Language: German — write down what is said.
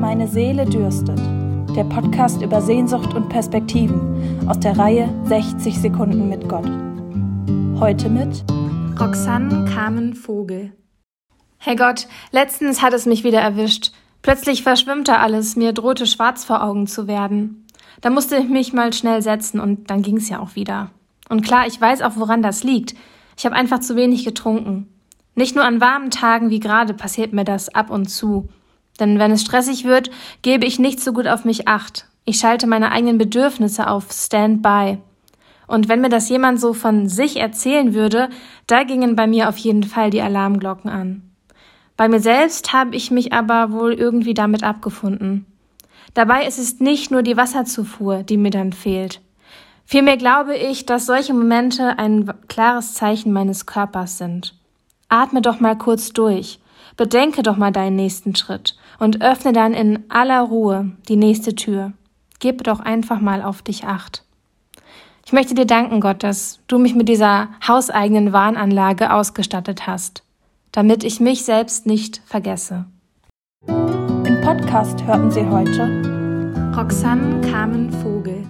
Meine Seele dürstet. Der Podcast über Sehnsucht und Perspektiven aus der Reihe 60 Sekunden mit Gott. Heute mit Roxanne Carmen Vogel. Hey Gott, letztens hat es mich wieder erwischt. Plötzlich verschwimmt da alles, mir drohte schwarz vor Augen zu werden. Da musste ich mich mal schnell setzen und dann ging's ja auch wieder. Und klar, ich weiß auch, woran das liegt. Ich habe einfach zu wenig getrunken. Nicht nur an warmen Tagen wie gerade passiert mir das ab und zu. Denn wenn es stressig wird, gebe ich nicht so gut auf mich acht. Ich schalte meine eigenen Bedürfnisse auf Standby. Und wenn mir das jemand so von sich erzählen würde, da gingen bei mir auf jeden Fall die Alarmglocken an. Bei mir selbst habe ich mich aber wohl irgendwie damit abgefunden. Dabei ist es nicht nur die Wasserzufuhr, die mir dann fehlt. Vielmehr glaube ich, dass solche Momente ein klares Zeichen meines Körpers sind. Atme doch mal kurz durch, bedenke doch mal deinen nächsten Schritt und öffne dann in aller Ruhe die nächste Tür. Gib doch einfach mal auf dich acht. Ich möchte dir danken, Gott, dass du mich mit dieser hauseigenen Warnanlage ausgestattet hast, damit ich mich selbst nicht vergesse. Im Podcast hörten Sie heute Roxanne Carmen Vogel